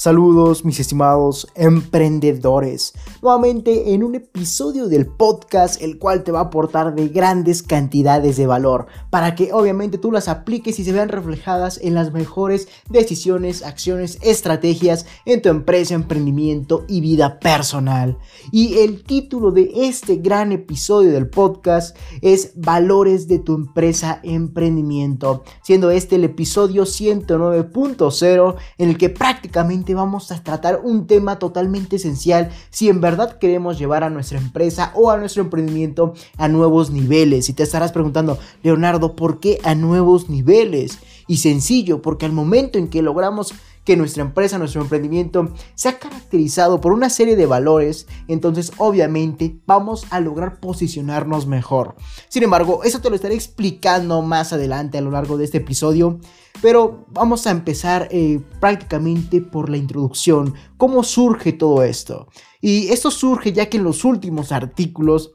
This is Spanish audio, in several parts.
Saludos mis estimados emprendedores, nuevamente en un episodio del podcast el cual te va a aportar de grandes cantidades de valor para que obviamente tú las apliques y se vean reflejadas en las mejores decisiones, acciones, estrategias en tu empresa, emprendimiento y vida personal. Y el título de este gran episodio del podcast es Valores de tu empresa, emprendimiento, siendo este el episodio 109.0 en el que prácticamente vamos a tratar un tema totalmente esencial si verdad queremos llevar a nuestra empresa o a nuestro emprendimiento a nuevos niveles. Y te estarás preguntando, Leonardo, ¿por qué a nuevos niveles? Y sencillo, porque al momento en que logramos que nuestra empresa, nuestro emprendimiento se ha caracterizado por una serie de valores, entonces obviamente vamos a lograr posicionarnos mejor. Sin embargo, eso te lo estaré explicando más adelante a lo largo de este episodio, pero vamos a empezar eh, prácticamente por la introducción, cómo surge todo esto. Y esto surge ya que en los últimos artículos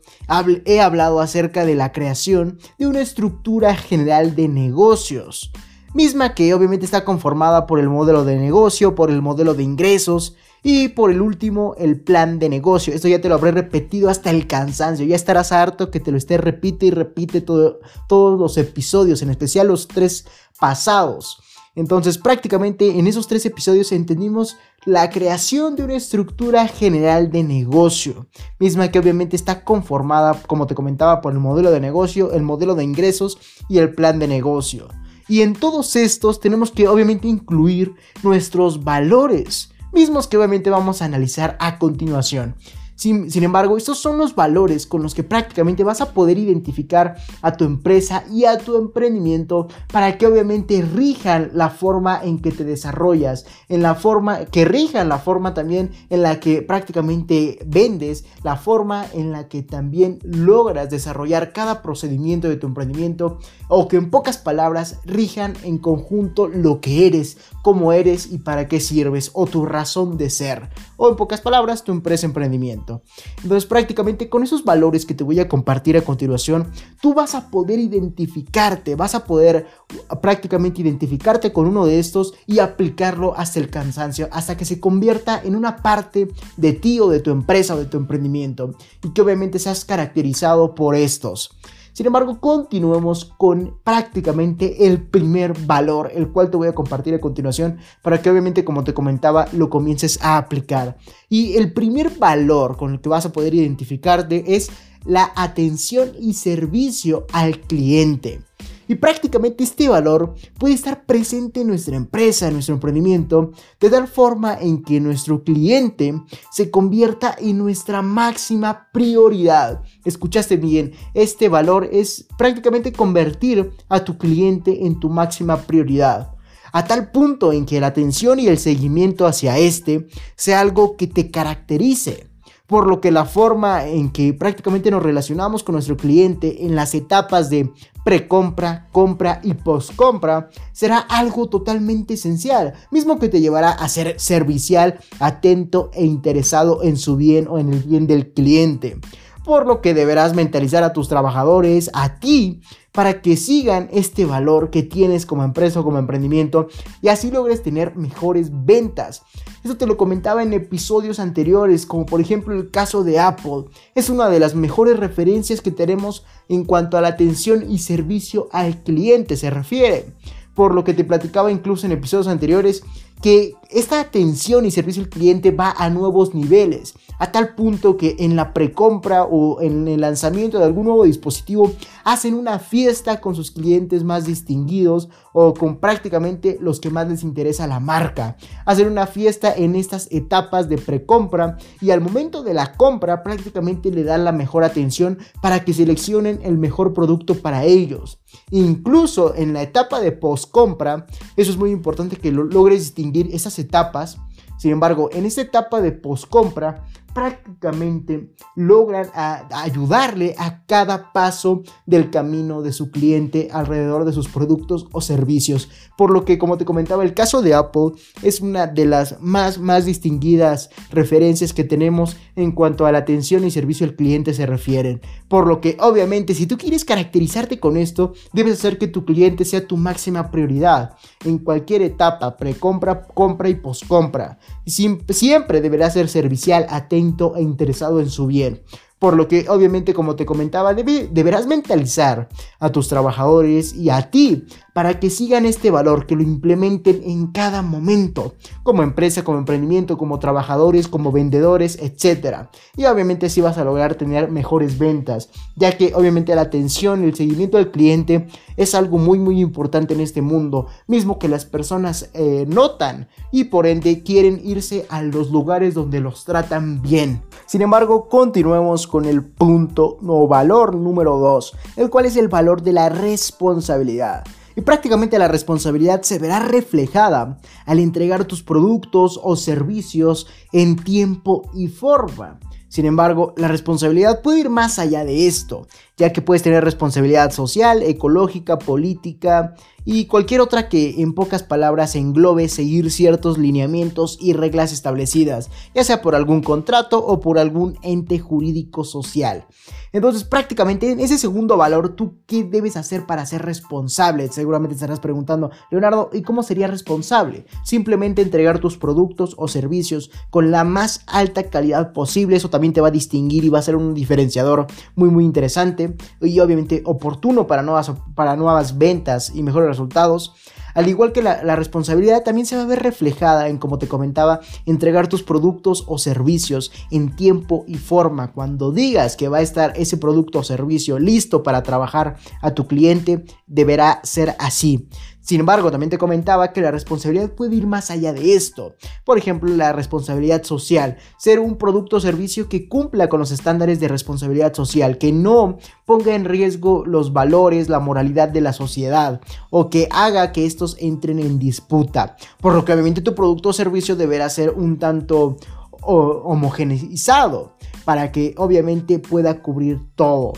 he hablado acerca de la creación de una estructura general de negocios misma que obviamente está conformada por el modelo de negocio, por el modelo de ingresos y por el último, el plan de negocio. Esto ya te lo habré repetido hasta el cansancio, ya estarás harto que te lo esté repite y repite todo, todos los episodios, en especial los tres pasados. Entonces prácticamente en esos tres episodios entendimos la creación de una estructura general de negocio, misma que obviamente está conformada, como te comentaba, por el modelo de negocio, el modelo de ingresos y el plan de negocio. Y en todos estos tenemos que obviamente incluir nuestros valores, mismos que obviamente vamos a analizar a continuación. Sin, embargo, estos son los valores con los que prácticamente vas a poder identificar a tu empresa y a tu emprendimiento para que obviamente rijan la forma en que te desarrollas, en la forma que rijan la forma también en la que prácticamente vendes, la forma en la que también logras desarrollar cada procedimiento de tu emprendimiento o que en pocas palabras rijan en conjunto lo que eres, cómo eres y para qué sirves o tu razón de ser o en pocas palabras tu empresa emprendimiento. Entonces prácticamente con esos valores que te voy a compartir a continuación, tú vas a poder identificarte, vas a poder uh, prácticamente identificarte con uno de estos y aplicarlo hasta el cansancio, hasta que se convierta en una parte de ti o de tu empresa o de tu emprendimiento y que obviamente seas caracterizado por estos. Sin embargo, continuemos con prácticamente el primer valor, el cual te voy a compartir a continuación para que obviamente, como te comentaba, lo comiences a aplicar. Y el primer valor con el que vas a poder identificarte es la atención y servicio al cliente. Y prácticamente este valor puede estar presente en nuestra empresa, en nuestro emprendimiento, de tal forma en que nuestro cliente se convierta en nuestra máxima prioridad. Escuchaste bien, este valor es prácticamente convertir a tu cliente en tu máxima prioridad. A tal punto en que la atención y el seguimiento hacia este sea algo que te caracterice por lo que la forma en que prácticamente nos relacionamos con nuestro cliente en las etapas de precompra, compra y postcompra será algo totalmente esencial, mismo que te llevará a ser servicial, atento e interesado en su bien o en el bien del cliente. Por lo que deberás mentalizar a tus trabajadores, a ti, para que sigan este valor que tienes como empresa o como emprendimiento y así logres tener mejores ventas. Esto te lo comentaba en episodios anteriores, como por ejemplo el caso de Apple. Es una de las mejores referencias que tenemos en cuanto a la atención y servicio al cliente se refiere. Por lo que te platicaba incluso en episodios anteriores que esta atención y servicio al cliente va a nuevos niveles, a tal punto que en la precompra o en el lanzamiento de algún nuevo dispositivo hacen una fiesta con sus clientes más distinguidos o con prácticamente los que más les interesa la marca. Hacen una fiesta en estas etapas de precompra y al momento de la compra prácticamente le dan la mejor atención para que seleccionen el mejor producto para ellos. Incluso en la etapa de postcompra, eso es muy importante que lo logres distinguir esas etapas. Sin embargo, en esta etapa de postcompra, prácticamente logran ayudarle a cada paso del camino de su cliente alrededor de sus productos o servicios. Por lo que, como te comentaba, el caso de Apple es una de las más, más distinguidas referencias que tenemos en cuanto a la atención y servicio al cliente se refieren. Por lo que, obviamente, si tú quieres caracterizarte con esto, debes hacer que tu cliente sea tu máxima prioridad en cualquier etapa, precompra, compra y poscompra. Siempre deberá ser servicial, atento e interesado en su bien. Por lo que obviamente como te comentaba, deberás mentalizar a tus trabajadores y a ti para que sigan este valor, que lo implementen en cada momento, como empresa, como emprendimiento, como trabajadores, como vendedores, etc. Y obviamente así vas a lograr tener mejores ventas, ya que obviamente la atención y el seguimiento del cliente es algo muy muy importante en este mundo, mismo que las personas eh, notan y por ende quieren irse a los lugares donde los tratan bien. Sin embargo, continuemos con el punto o valor número 2, el cual es el valor de la responsabilidad y prácticamente la responsabilidad se verá reflejada al entregar tus productos o servicios en tiempo y forma. Sin embargo, la responsabilidad puede ir más allá de esto, ya que puedes tener responsabilidad social, ecológica, política y cualquier otra que en pocas palabras englobe seguir ciertos lineamientos y reglas establecidas, ya sea por algún contrato o por algún ente jurídico social. Entonces, prácticamente en ese segundo valor, ¿tú qué debes hacer para ser responsable? Seguramente estarás preguntando, Leonardo, ¿y cómo sería responsable? Simplemente entregar tus productos o servicios con la más alta calidad posible, eso también te va a distinguir y va a ser un diferenciador muy muy interesante y obviamente oportuno para nuevas, para nuevas ventas y mejores resultados. Al igual que la, responsabilidad también se va a ver reflejada en, como te comentaba, entregar tus productos o servicios en tiempo y forma. Cuando digas que va a estar ese producto o servicio listo para trabajar a tu cliente, deberá ser así. Sin embargo, también te comentaba que la responsabilidad puede ir más allá de esto. Por ejemplo, la responsabilidad social, ser un producto o servicio que cumpla con los estándares de responsabilidad social, que no ponga en riesgo los valores, la moralidad de la sociedad o que haga que estos entren en disputa. Por lo que obviamente tu producto o servicio deberá ser un tanto homogeneizado para que obviamente pueda cubrir todo.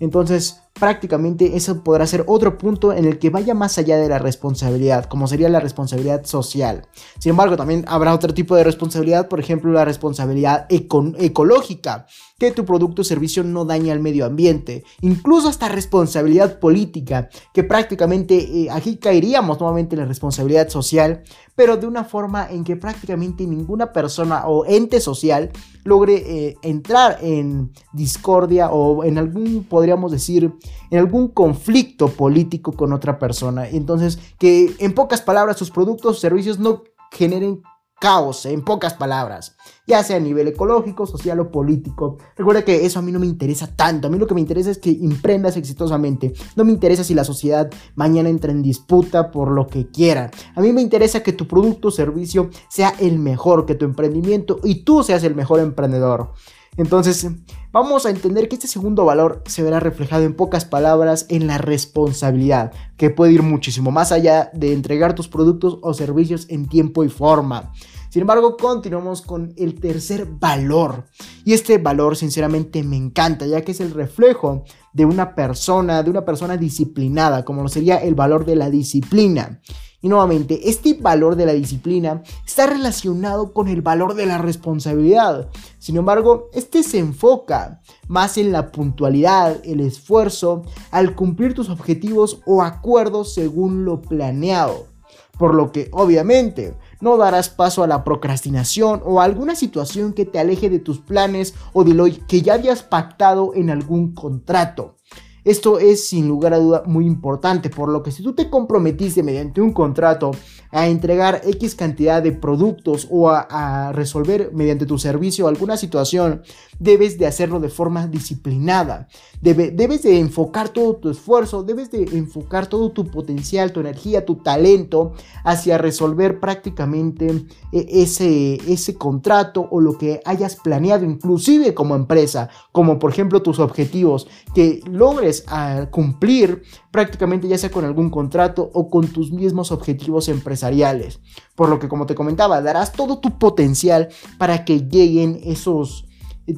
Entonces, prácticamente eso podrá ser otro punto en el que vaya más allá de la responsabilidad, como sería la responsabilidad social. Sin embargo, también habrá otro tipo de responsabilidad, por ejemplo, la responsabilidad ecológica, que tu producto o servicio no dañe al medio ambiente, incluso hasta responsabilidad política, que prácticamente eh, aquí caeríamos nuevamente en la responsabilidad social, pero de una forma en que prácticamente ninguna persona o ente social logre eh, entrar en discordia o en algún, podríamos decir, en algún conflicto político con otra persona. Entonces, que en pocas palabras sus productos o servicios no generen caos, en pocas palabras, ya sea a nivel ecológico, social o político. Recuerda que eso a mí no me interesa tanto, a mí lo que me interesa es que emprendas exitosamente, no me interesa si la sociedad mañana entra en disputa por lo que quiera, a mí me interesa que tu producto o servicio sea el mejor, que tu emprendimiento y tú seas el mejor emprendedor. Entonces, vamos a entender que este segundo valor se verá reflejado en pocas palabras en la responsabilidad, que puede ir muchísimo más allá de entregar tus productos o servicios en tiempo y forma. Sin embargo, continuamos con el tercer valor. Y este valor sinceramente me encanta, ya que es el reflejo de una persona, de una persona disciplinada, como lo sería el valor de la disciplina. Y nuevamente, este valor de la disciplina está relacionado con el valor de la responsabilidad. Sin embargo, este se enfoca más en la puntualidad, el esfuerzo, al cumplir tus objetivos o acuerdos según lo planeado. Por lo que, obviamente, no darás paso a la procrastinación o a alguna situación que te aleje de tus planes o de lo que ya habías pactado en algún contrato. Esto es sin lugar a duda muy importante, por lo que si tú te comprometiste mediante un contrato a entregar X cantidad de productos o a, resolver mediante tu servicio alguna situación, debes de hacerlo de forma disciplinada. debes de enfocar todo tu esfuerzo, debes de enfocar todo tu potencial, tu energía, tu talento hacia resolver prácticamente e, ese, ese contrato o lo que hayas planeado, inclusive como empresa, como por ejemplo tus objetivos, que logres ah, cumplir prácticamente ya sea con algún contrato o con tus mismos objetivos empresariales. Por lo que como te comentaba, darás todo tu potencial para que lleguen esos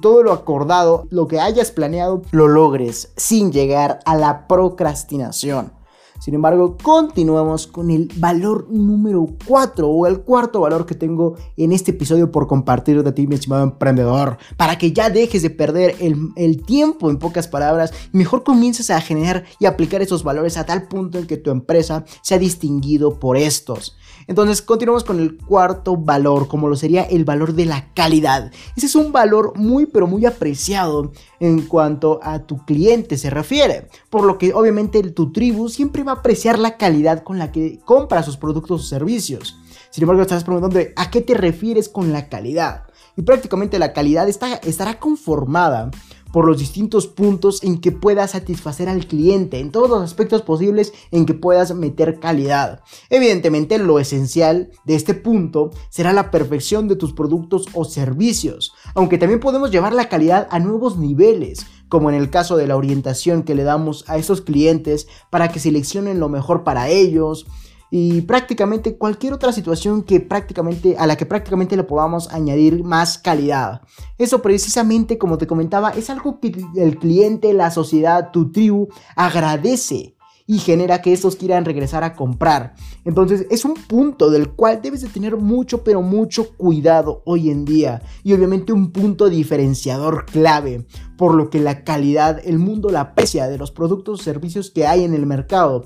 todo lo acordado, lo que hayas planeado, lo logres sin llegar a la procrastinación. Sin embargo, continuamos con el valor número 4 o el cuarto valor que tengo en este episodio por compartir de ti, mi estimado emprendedor, para que ya dejes de perder el, tiempo en pocas palabras y mejor comiences a generar y aplicar esos valores a tal punto en que tu empresa sea distinguido por estos. Entonces, continuamos con el cuarto valor, como lo sería el valor de la calidad. Ese es un valor muy, pero muy apreciado en cuanto a tu cliente se refiere, por lo que obviamente tu tribu siempre va a apreciar la calidad con la que compra sus productos o servicios. Sin embargo, estás preguntando a qué te refieres con la calidad. Y prácticamente la calidad está, estará conformada por los distintos puntos en que puedas satisfacer al cliente, en todos los aspectos posibles en que puedas meter calidad. Evidentemente lo esencial de este punto será la perfección de tus productos o servicios, aunque también podemos llevar la calidad a nuevos niveles, como en el caso de la orientación que le damos a esos clientes para que seleccionen lo mejor para ellos, y prácticamente cualquier otra situación que prácticamente a la que prácticamente le podamos añadir más calidad. Eso precisamente como te comentaba es algo que el cliente, la sociedad, tu tribu agradece y genera que estos quieran regresar a comprar. Entonces es un punto del cual debes de tener mucho pero mucho cuidado hoy en día y obviamente un punto diferenciador clave por lo que la calidad el mundo la aprecia de los productos o servicios que hay en el mercado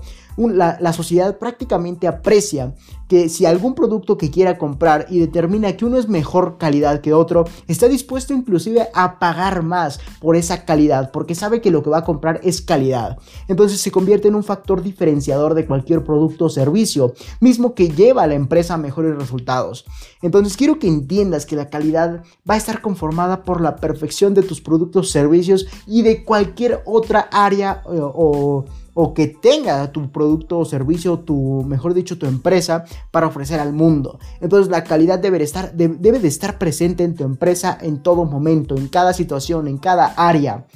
la, sociedad prácticamente aprecia que si algún producto que quiera comprar y determina que uno es mejor calidad que otro, está dispuesto inclusive a pagar más por esa calidad, porque sabe que lo que va a comprar es calidad. Entonces se convierte en un factor diferenciador de cualquier producto o servicio, mismo que lleva a la empresa a mejores resultados. Entonces quiero que entiendas que la calidad va a estar conformada por la perfección de tus productos, servicios y de cualquier otra área eh, o o que tenga tu producto o servicio, tu, mejor dicho, tu empresa para ofrecer al mundo. Entonces la calidad debe estar, debe de estar presente en tu empresa en todo momento, en cada situación, en cada área.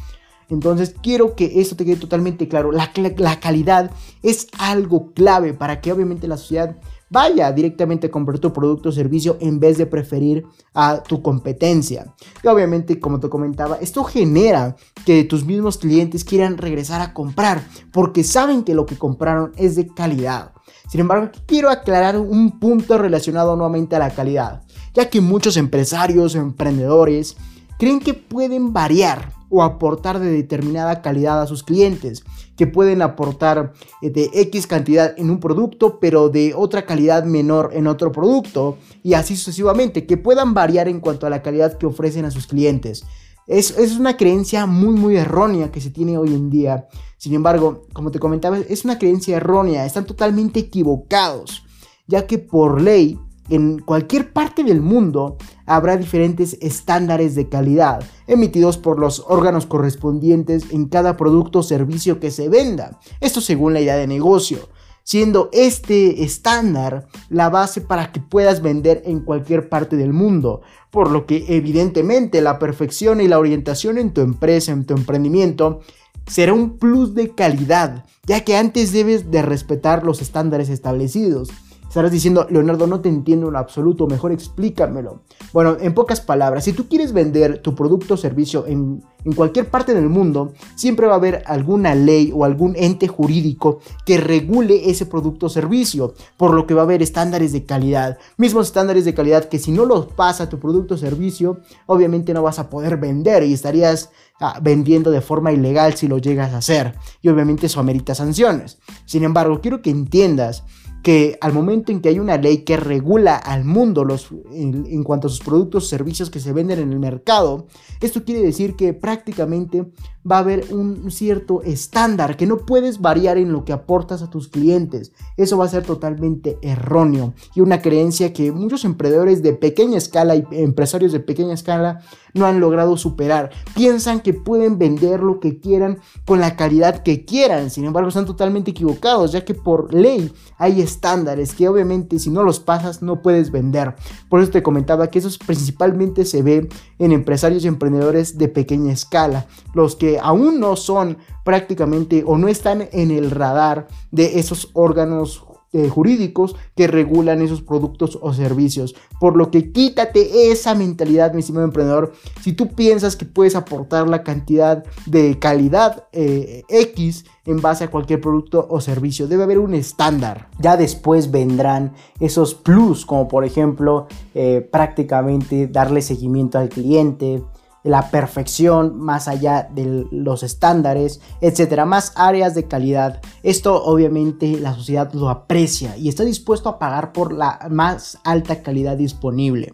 Entonces quiero que esto te quede totalmente claro. La, la calidad es algo clave para que obviamente la sociedad vaya directamente a comprar tu producto o servicio en vez de preferir a tu competencia. Y obviamente, como te comentaba, esto genera que tus mismos clientes quieran regresar a comprar porque saben que lo que compraron es de calidad. Sin embargo, quiero aclarar un punto relacionado nuevamente a la calidad, ya que muchos empresarios o emprendedores creen que pueden variar o aportar de determinada calidad a sus clientes, que pueden aportar eh, de X cantidad en un producto, pero de otra calidad menor en otro producto, y así sucesivamente, que puedan variar en cuanto a la calidad que ofrecen a sus clientes. Es, una creencia muy muy errónea que se tiene hoy en día. Sin embargo, como te comentaba, es una creencia errónea, están totalmente equivocados, ya que por ley en cualquier parte del mundo habrá diferentes estándares de calidad emitidos por los órganos correspondientes en cada producto o servicio que se venda. Esto según la idea de negocio, siendo este estándar la base para que puedas vender en cualquier parte del mundo, por lo que evidentemente la perfección y la orientación en tu empresa, en tu emprendimiento, será un plus de calidad, ya que antes debes de respetar los estándares establecidos. Estarás diciendo, Leonardo, no te entiendo en absoluto, mejor explícamelo. Bueno, en pocas palabras, si tú quieres vender tu producto o servicio en, en cualquier parte del mundo, siempre va a haber alguna ley o algún ente jurídico que regule ese producto o servicio, por lo que va a haber estándares de calidad, mismos estándares de calidad que si no los pasa tu producto o servicio, obviamente no vas a poder vender y estarías ah, vendiendo de forma ilegal si lo llegas a hacer. Y obviamente eso amerita sanciones. Sin embargo, quiero que entiendas que al momento en que hay una ley que regula al mundo los, en, cuanto a sus productos o servicios que se venden en el mercado, esto quiere decir que prácticamente va a haber un cierto estándar que no puedes variar en lo que aportas a tus clientes. Eso va a ser totalmente erróneo y una creencia que muchos emprendedores de pequeña escala y empresarios de pequeña escala no han logrado superar. Piensan que pueden vender lo que quieran con la calidad que quieran, sin embargo están totalmente equivocados ya que por ley hay estándares que obviamente si no los pasas no puedes vender. Por eso te comentaba que eso principalmente se ve en empresarios y emprendedores de pequeña escala, los que aún no son prácticamente o no están en el radar de esos órganos eh, jurídicos que regulan esos productos o servicios. Por lo que quítate esa mentalidad, mi estimado emprendedor. Si tú piensas que puedes aportar la cantidad de calidad eh, X en base a cualquier producto o servicio, debe haber un estándar. Ya después vendrán esos plus, como por ejemplo eh, prácticamente darle seguimiento al cliente, la perfección más allá de los estándares, etcétera, más áreas de calidad. Esto obviamente la sociedad lo aprecia y está dispuesto a pagar por la más alta calidad disponible.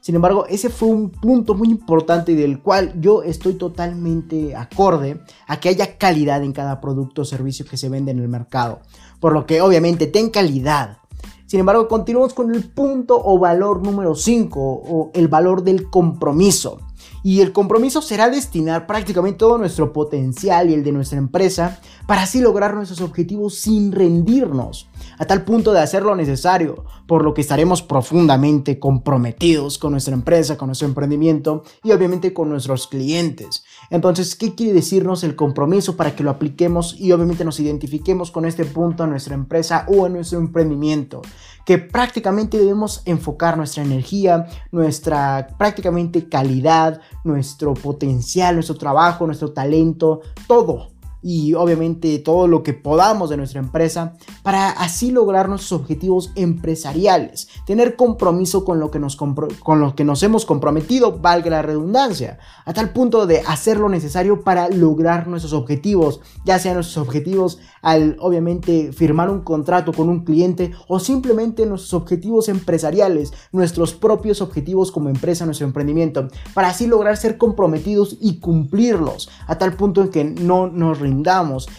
Sin embargo, ese fue un punto muy importante del cual yo estoy totalmente acorde a que haya calidad en cada producto o servicio que se vende en el mercado. Por lo que obviamente ten calidad. Sin embargo, continuamos con el punto o valor número 5 o el valor del compromiso y el compromiso será destinar prácticamente todo nuestro potencial y el de nuestra empresa para así lograr nuestros objetivos sin rendirnos, a tal punto de hacer lo necesario, por lo que estaremos profundamente comprometidos con nuestra empresa, con nuestro emprendimiento y obviamente con nuestros clientes. Entonces, ¿qué quiere decirnos el compromiso para que lo apliquemos y obviamente nos identifiquemos con este punto en nuestra empresa o en nuestro emprendimiento? Que prácticamente debemos enfocar nuestra energía, nuestra prácticamente calidad, nuestro potencial, nuestro trabajo, nuestro talento, todo y obviamente todo lo que podamos de nuestra empresa para así lograr nuestros objetivos empresariales, tener compromiso con lo que nos, con lo que nos hemos comprometido, valga la redundancia, a tal punto de hacer lo necesario para lograr nuestros objetivos, ya sean nuestros objetivos al obviamente firmar un contrato con un cliente o simplemente nuestros objetivos empresariales, nuestros propios objetivos como empresa, nuestro emprendimiento, para así lograr ser comprometidos y cumplirlos, a tal punto en que no nos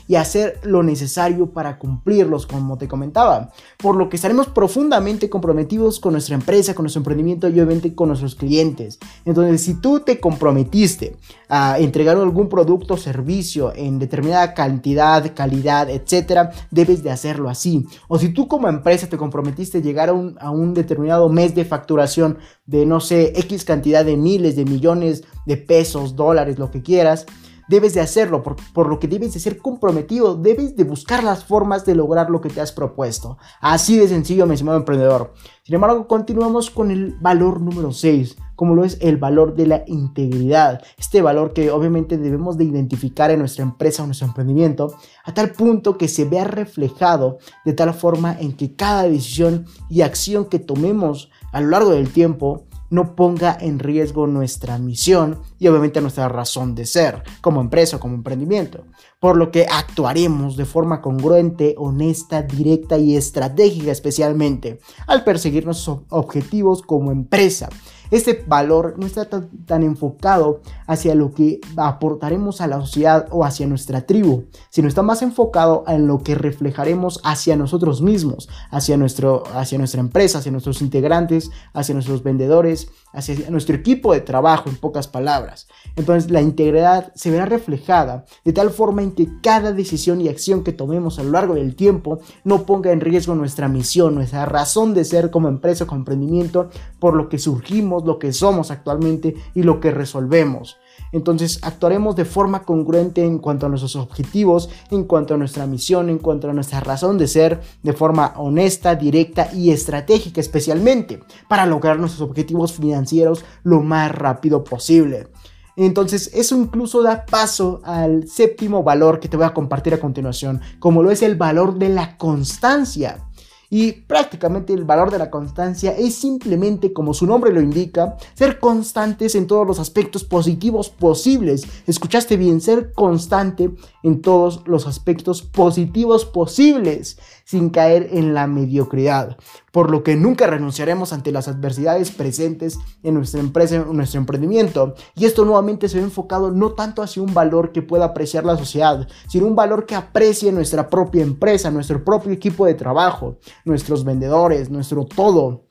y hacer lo necesario para cumplirlos, como te comentaba. Por lo que estaremos profundamente comprometidos con nuestra empresa, con nuestro emprendimiento y obviamente con nuestros clientes. Entonces, si tú te comprometiste a entregar algún producto o servicio en determinada cantidad, calidad, etcétera, debes de hacerlo así. O si tú como empresa te comprometiste a llegar a un, a un determinado mes de facturación de, no sé, X cantidad de miles, de millones de pesos, dólares, lo que quieras, debes de hacerlo, por, lo que debes de ser comprometido, debes de buscar las formas de lograr lo que te has propuesto. Así de sencillo, mi estimado emprendedor. Sin embargo, continuamos con el valor número 6, como lo es el valor de la integridad. Este valor que obviamente debemos de identificar en nuestra empresa o nuestro emprendimiento, a tal punto que se vea reflejado de tal forma en que cada decisión y acción que tomemos a lo largo del tiempo no ponga en riesgo nuestra misión y obviamente nuestra razón de ser como empresa o como emprendimiento, por lo que actuaremos de forma congruente, honesta, directa y estratégica especialmente al perseguir nuestros objetivos como empresa este valor no está tan, enfocado hacia lo que aportaremos a la sociedad o hacia nuestra tribu, sino está más enfocado en lo que reflejaremos hacia nosotros mismos, hacia, nuestro, hacia nuestra empresa, hacia nuestros integrantes, hacia nuestros vendedores, hacia nuestro equipo de trabajo, en pocas palabras. Entonces la integridad se verá reflejada de tal forma en que cada decisión y acción que tomemos a lo largo del tiempo no ponga en riesgo nuestra misión, nuestra razón de ser como empresa o emprendimiento, por lo que surgimos lo que somos actualmente y lo que resolvemos. Entonces actuaremos de forma congruente en cuanto a nuestros objetivos, en cuanto a nuestra misión, en cuanto a nuestra razón de ser, de forma honesta, directa y estratégica especialmente, para lograr nuestros objetivos financieros lo más rápido posible. Entonces, eso incluso da paso al séptimo valor que te voy a compartir a continuación, como lo es el valor de la constancia. Y prácticamente el valor de la constancia es simplemente, como su nombre lo indica, ser constantes en todos los aspectos positivos posibles. Escuchaste bien, ser constante en todos los aspectos positivos posibles, sin caer en la mediocridad. Por lo que nunca renunciaremos ante las adversidades presentes en nuestra empresa, en nuestro emprendimiento. Y esto nuevamente se ve enfocado no tanto hacia un valor que pueda apreciar la sociedad, sino un valor que aprecie nuestra propia empresa, nuestro propio equipo de trabajo, nuestros vendedores, nuestro todo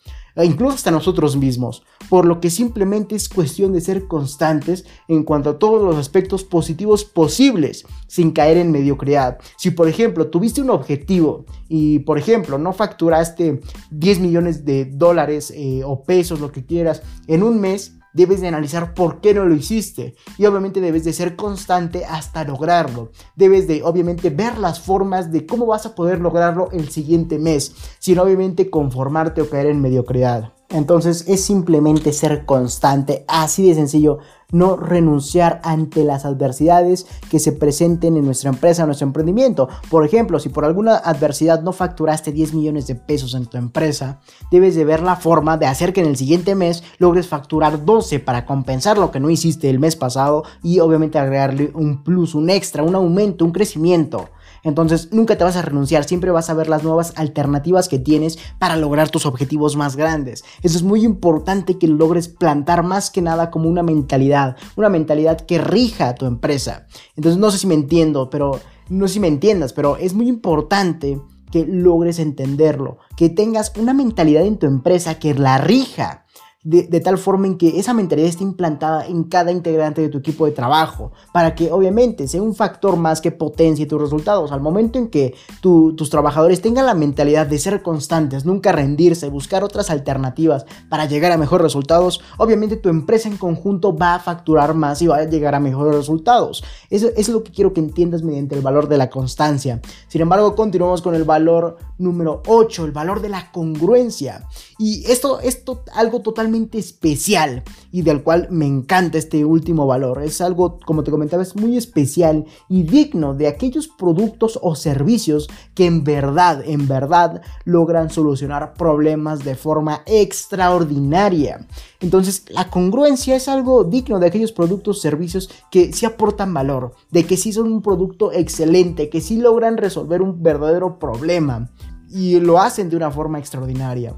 incluso hasta nosotros mismos, por lo que simplemente es cuestión de ser constantes en cuanto a todos los aspectos positivos posibles, sin caer en mediocridad. Si por ejemplo tuviste un objetivo y por ejemplo no facturaste 10 millones de dólares eh, o pesos, lo que quieras, en un mes, debes de analizar por qué no lo hiciste y obviamente debes de ser constante hasta lograrlo. Debes de obviamente ver las formas de cómo vas a poder lograrlo el siguiente mes, sin obviamente conformarte o caer en mediocridad. Entonces es simplemente ser constante, así de sencillo, no renunciar ante las adversidades que se presenten en nuestra empresa, en nuestro emprendimiento. Por ejemplo, si por alguna adversidad no facturaste 10 millones de pesos en tu empresa, debes de ver la forma de hacer que en el siguiente mes logres facturar 12 para compensar lo que no hiciste el mes pasado y obviamente agregarle un plus, un extra, un aumento, un crecimiento. Entonces nunca te vas a renunciar, siempre vas a ver las nuevas alternativas que tienes para lograr tus objetivos más grandes. Eso es muy importante que logres plantar más que nada como una mentalidad, una mentalidad que rija a tu empresa. Entonces no sé si me entiendo, pero no sé si me entiendas, pero es muy importante que logres entenderlo, que tengas una mentalidad en tu empresa que la rija de, tal forma en que esa mentalidad esté implantada en cada integrante de tu equipo de trabajo, para que obviamente sea un factor más que potencie tus resultados. Al momento en que tus trabajadores tengan la mentalidad de ser constantes, nunca rendirse, buscar otras alternativas para llegar a mejores resultados, obviamente tu empresa en conjunto va a facturar más y va a llegar a mejores resultados. Eso, es lo que quiero que entiendas mediante el valor de la constancia. Sin embargo, continuamos con el valor número 8, el valor de la congruencia. Y esto es algo totalmente especial y del cual me encanta este último valor. Es algo, como te comentaba, es muy especial y digno de aquellos productos o servicios que en verdad, en verdad logran solucionar problemas de forma extraordinaria. Entonces, la congruencia es algo digno de aquellos productos o servicios que sí aportan valor, de que sí son un producto excelente, que sí logran resolver un verdadero problema y lo hacen de una forma extraordinaria.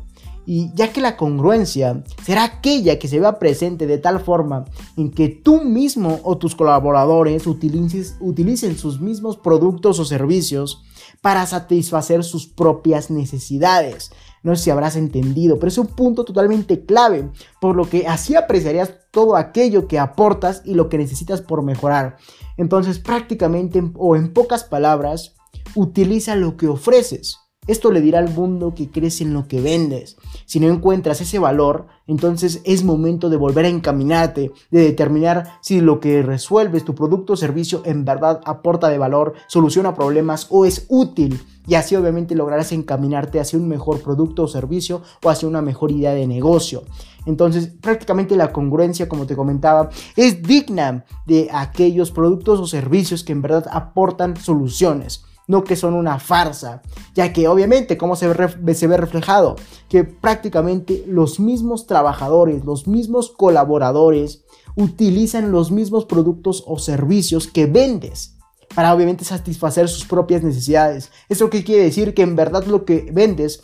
Y ya que la congruencia será aquella que se vea presente de tal forma en que tú mismo o tus colaboradores utilicen sus mismos productos o servicios para satisfacer sus propias necesidades. No sé si habrás entendido, pero es un punto totalmente clave, por lo que así apreciarías todo aquello que aportas y lo que necesitas por mejorar. Entonces prácticamente o en pocas palabras, utiliza lo que ofreces esto le dirá al mundo que crees en lo que vendes. Si no encuentras ese valor, entonces es momento de volver a encaminarte, de determinar si lo que resuelves, tu producto o servicio, en verdad aporta de valor, soluciona problemas o es útil. Y así obviamente lograrás encaminarte hacia un mejor producto o servicio o hacia una mejor idea de negocio. Entonces prácticamente la congruencia, como te comentaba, es digna de aquellos productos o servicios que en verdad aportan soluciones no que son una farsa, ya que obviamente, ¿cómo se ve, reflejado? Que prácticamente los mismos trabajadores, los mismos colaboradores utilizan los mismos productos o servicios que vendes para obviamente satisfacer sus propias necesidades. ¿Eso qué quiere decir? Que en verdad lo que vendes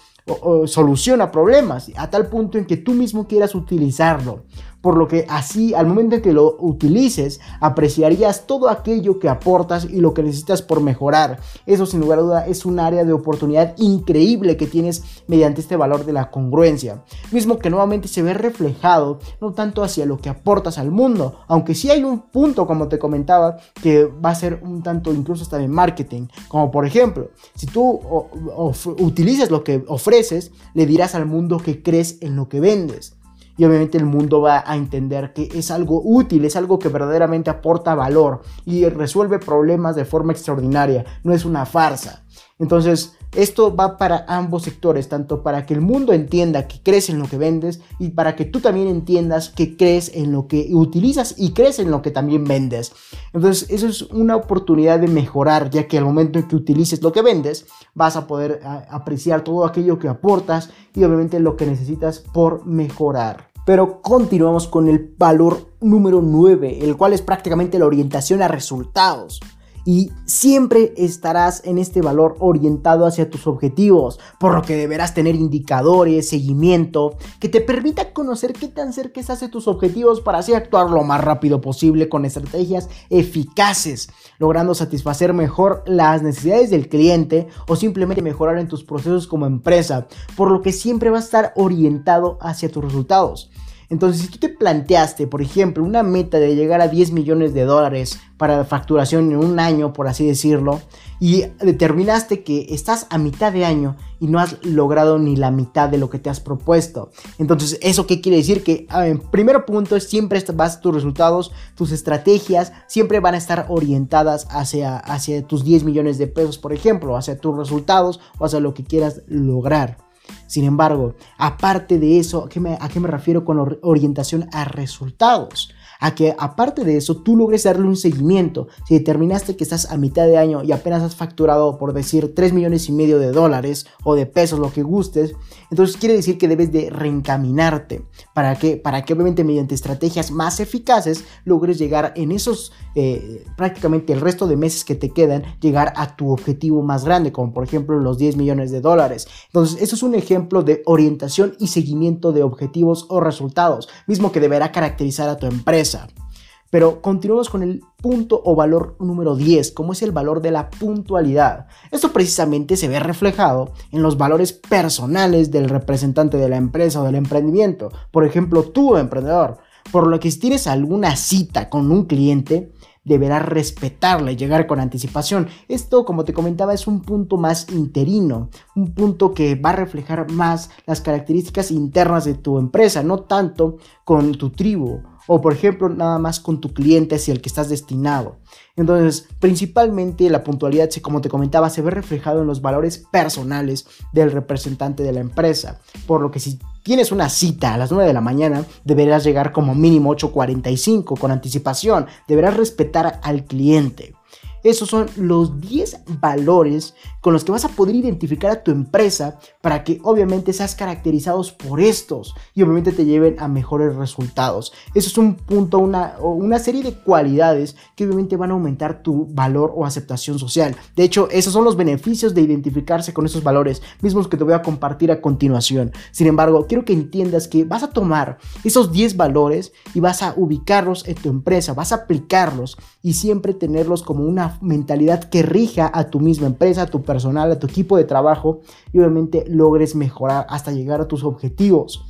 soluciona problemas a tal punto en que tú mismo quieras utilizarlo por lo que así al momento en que lo utilices apreciarías todo aquello que aportas y lo que necesitas por mejorar. Eso sin lugar a duda es un área de oportunidad increíble que tienes mediante este valor de la congruencia, mismo que nuevamente se ve reflejado no tanto hacia lo que aportas al mundo, aunque sí hay un punto como te comentaba que va a ser un tanto incluso hasta de marketing, como por ejemplo, si tú utilizas lo que ofreces, le dirás al mundo que crees en lo que vendes y obviamente el mundo va a entender que es algo útil, es algo que verdaderamente aporta valor y resuelve problemas de forma extraordinaria, no es una farsa. Entonces, esto va para ambos sectores, tanto para que el mundo entienda que crees en lo que vendes y para que tú también entiendas que crees en lo que utilizas y crees en lo que también vendes. Entonces, eso es una oportunidad de mejorar, ya que al momento en que utilices lo que vendes, vas a poder apreciar todo aquello que aportas y obviamente lo que necesitas por mejorar. Pero continuamos con el valor número 9, el cual es prácticamente la orientación a resultados y siempre estarás en este valor orientado hacia tus objetivos, por lo que deberás tener indicadores, seguimiento, que te permita conocer qué tan cerca estás de tus objetivos para así actuar lo más rápido posible con estrategias eficaces, logrando satisfacer mejor las necesidades del cliente o simplemente mejorar en tus procesos como empresa, por lo que siempre va a estar orientado hacia tus resultados. Entonces, si tú te planteaste, por ejemplo, una meta de llegar a 10 millones de dólares para facturación en un año, por así decirlo, y determinaste que estás a mitad de año y no has logrado ni la mitad de lo que te has propuesto. Entonces, ¿eso qué quiere decir? Que en primer punto siempre vas tus resultados, tus estrategias, siempre van a estar orientadas hacia, hacia tus 10 millones de pesos, por ejemplo, hacia tus resultados o hacia lo que quieras lograr. Sin embargo, aparte de eso, ¿a qué me, me refiero con orientación a resultados? A que aparte de eso tú logres darle un seguimiento. Si determinaste que estás a mitad de año y apenas has facturado, por decir, 3 millones y medio de dólares o de pesos, lo que gustes, entonces quiere decir que debes de reencaminarte. ¿Para que Para que obviamente mediante estrategias más eficaces logres llegar en esos, eh, prácticamente el resto de meses que te quedan, llegar a tu objetivo más grande, como por ejemplo los 10 millones de dólares. Entonces, eso es un ejemplo de orientación y seguimiento de objetivos o resultados, mismo que deberá caracterizar a tu empresa pero continuamos con el punto o valor número 10, como es el valor de la puntualidad. Esto precisamente se ve reflejado en los valores personales del representante de la empresa o del emprendimiento. Por ejemplo, tú, emprendedor, por lo que si tienes alguna cita con un cliente, deberás respetarla y llegar con anticipación. Esto, como te comentaba, es un punto más interino, un punto que va a reflejar más las características internas de tu empresa, no tanto con tu tribu o por ejemplo nada más con tu cliente hacia el que estás destinado. Entonces, principalmente la puntualidad, como te comentaba, se ve reflejado en los valores personales del representante de la empresa, por lo que si tienes una cita a las 9 de la mañana, deberás llegar como mínimo 8.45 con anticipación, deberás respetar al cliente. Esos son los 10 valores con los que vas a poder identificar a tu empresa para que obviamente seas caracterizados por estos y obviamente te lleven a mejores resultados. Eso es un punto, una, una serie de cualidades que obviamente van a aumentar tu valor o aceptación social. De hecho, esos son los beneficios de identificarse con esos valores mismos que te voy a compartir a continuación. Sin embargo, quiero que entiendas que vas a tomar esos 10 valores y vas a ubicarlos en tu empresa, vas a aplicarlos y siempre tenerlos como una mentalidad que rija a tu misma empresa, a tu personal, a tu equipo de trabajo y obviamente logres mejorar hasta llegar a tus objetivos.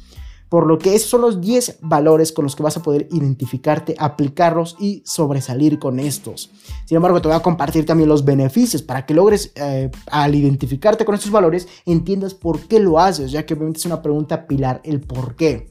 Por lo que esos son los 10 valores con los que vas a poder identificarte, aplicarlos y sobresalir con estos. Sin embargo, te voy a compartir también los beneficios para que logres, eh, al identificarte con estos valores, entiendas por qué lo haces, ya que obviamente es una pregunta pilar el por qué.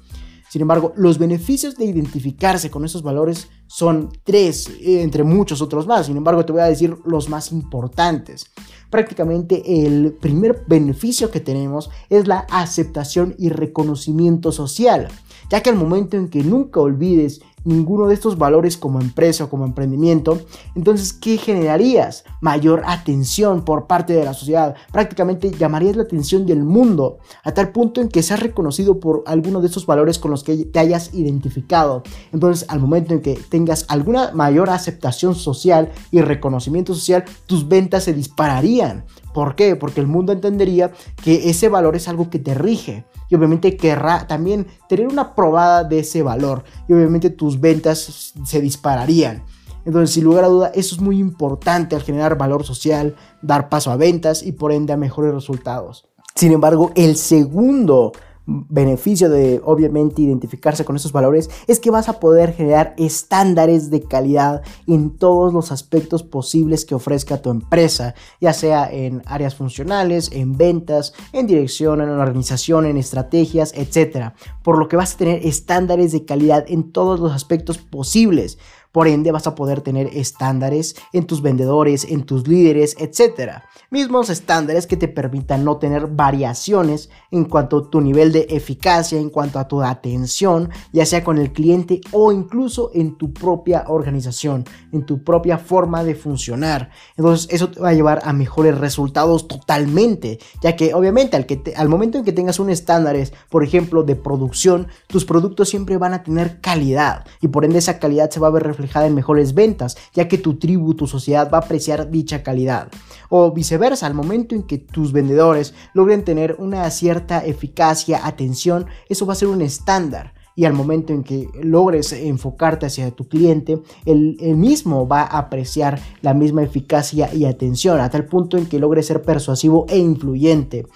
Sin embargo, los beneficios de identificarse con esos valores son tres, eh, entre muchos otros más. Sin embargo, te voy a decir los más importantes. Prácticamente el primer beneficio que tenemos es la aceptación y reconocimiento social, ya que al momento en que nunca olvides ninguno de estos valores como empresa o como emprendimiento, entonces, ¿qué generarías? Mayor atención por parte de la sociedad. Prácticamente llamarías la atención del mundo, a tal punto en que seas reconocido por alguno de estos valores con los que te hayas identificado. Entonces, al momento en que tengas alguna mayor aceptación social y reconocimiento social, tus ventas se dispararían. ¿Por qué? Porque el mundo entendería que ese valor es algo que te rige y obviamente querrá también tener una probada de ese valor y obviamente tus ventas se dispararían. Entonces, sin lugar a duda, eso es muy importante al generar valor social, dar paso a ventas y por ende a mejores resultados. Sin embargo, el segundo beneficio de obviamente identificarse con esos valores es que vas a poder generar estándares de calidad en todos los aspectos posibles que ofrezca tu empresa, ya sea en áreas funcionales, en ventas, en dirección, en organización, en estrategias, etc. Por lo que vas a tener estándares de calidad en todos los aspectos posibles. Por ende, vas a poder tener estándares en tus vendedores, en tus líderes, etc. Mismos estándares que te permitan no tener variaciones en cuanto a tu nivel de eficacia, en cuanto a tu atención, ya sea con el cliente o incluso en tu propia organización, en tu propia forma de funcionar. Entonces, eso te va a llevar a mejores resultados totalmente, ya que obviamente al, que al momento en que tengas un estándares, por ejemplo, de producción, tus productos siempre van a tener calidad y por ende esa calidad se va a ver reflejada en mejores ventas, ya que tu tribu, tu sociedad va a apreciar dicha calidad. O viceversa, al momento en que tus vendedores logren tener una cierta eficacia, atención, eso va a ser un estándar y al momento en que logres enfocarte hacia tu cliente, el, mismo va a apreciar la misma eficacia y atención, a tal punto en que logres ser persuasivo e influyente.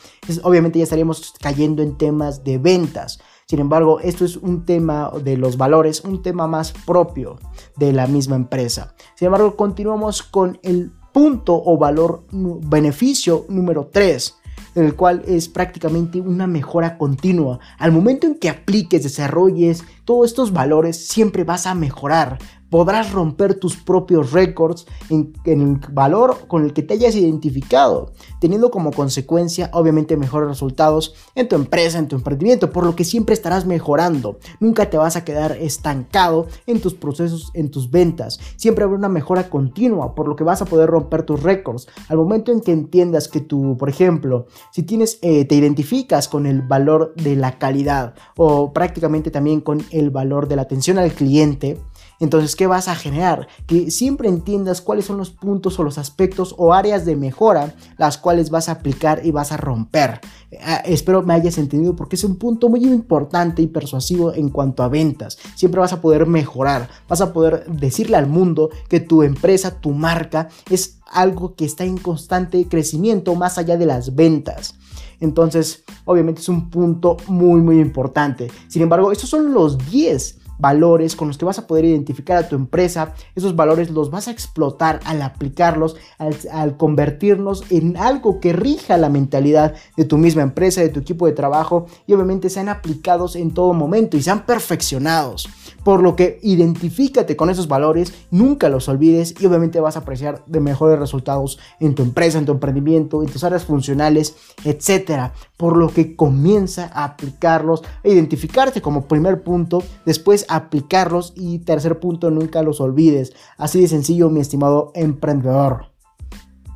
obviamente ya estaríamos cayendo en temas de ventas. Sin embargo, esto es un tema de los valores, un tema más propio de la misma empresa. Sin embargo, continuamos con el punto o valor beneficio número 3 el cual es prácticamente una mejora continua. Al momento en que apliques, desarrolles todos estos valores, siempre vas a mejorar, podrás romper tus propios récords en, el valor con el que te hayas identificado, teniendo como consecuencia obviamente mejores resultados en tu empresa, en tu emprendimiento, por lo que siempre estarás mejorando. Nunca te vas a quedar estancado en tus procesos, en tus ventas. Siempre habrá una mejora continua, por lo que vas a poder romper tus récords. Al momento en que entiendas que tú, por ejemplo, si tienes, eh, te identificas con el valor de la calidad o prácticamente también con el valor de la atención al cliente, entonces, ¿qué vas a generar? Que siempre entiendas cuáles son los puntos o los aspectos o áreas de mejora las cuales vas a aplicar y vas a romper. Ah, espero me hayas entendido porque es un punto muy importante y persuasivo en cuanto a ventas. Siempre vas a poder mejorar, vas a poder decirle al mundo que tu empresa, tu marca es algo que está en constante crecimiento más allá de las ventas. Entonces, obviamente es un punto muy, muy importante. Sin embargo, estos son los 10 valores con los que vas a poder identificar a tu empresa. Esos valores los vas a explotar al aplicarlos, al, convertirnos en algo que rija la mentalidad de tu misma empresa, de tu equipo de trabajo y obviamente sean aplicados en todo momento y sean perfeccionados. Por lo que identifícate con esos valores, nunca los olvides y obviamente vas a apreciar de mejores resultados en tu empresa, en tu emprendimiento, en tus áreas funcionales, etcétera. Por lo que comienza a aplicarlos, a identificarte como primer punto, después aplicarlos y tercer punto, nunca los olvides. Así de sencillo, mi estimado emprendedor.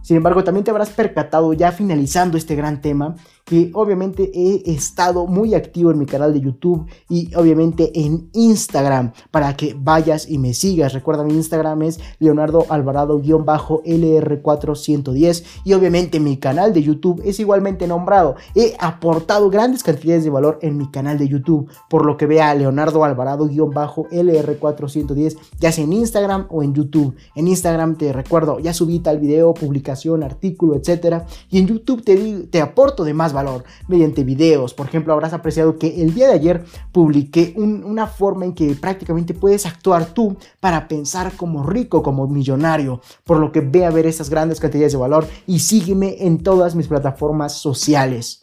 Sin embargo, también te habrás percatado ya finalizando este gran tema que obviamente he estado muy activo en mi canal de YouTube y obviamente en Instagram para que vayas y me sigas. Recuerda mi Instagram es Leonardo Alvarado-LR410 y obviamente mi canal de YouTube es igualmente nombrado. He aportado grandes cantidades de valor en mi canal de YouTube, por lo que vea Leonardo Alvarado-LR410 ya sea en Instagram o en YouTube. En Instagram te recuerdo, ya subí tal video, publicación, artículo, etcétera, y en YouTube te, te aporto de más valor mediante videos. Por ejemplo, habrás apreciado que el día de ayer publiqué una forma en que prácticamente puedes actuar tú para pensar como rico, como millonario. Por lo que ve a ver esas grandes cantidades de valor y sígueme en todas mis plataformas sociales.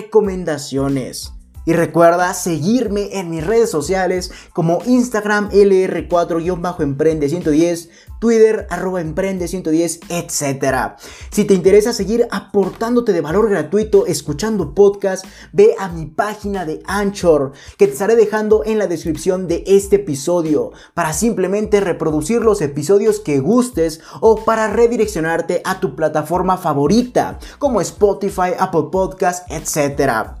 Y recuerda seguirme en mis redes sociales como Instagram LR4-Emprende110, Twitter arroba Emprende110, etc. Si te interesa seguir aportándote de valor gratuito escuchando podcast, ve a mi página de Anchor que te estaré dejando en la descripción de este episodio para simplemente reproducir los episodios que gustes o para redireccionarte a tu plataforma favorita como Spotify, Apple Podcast, etc.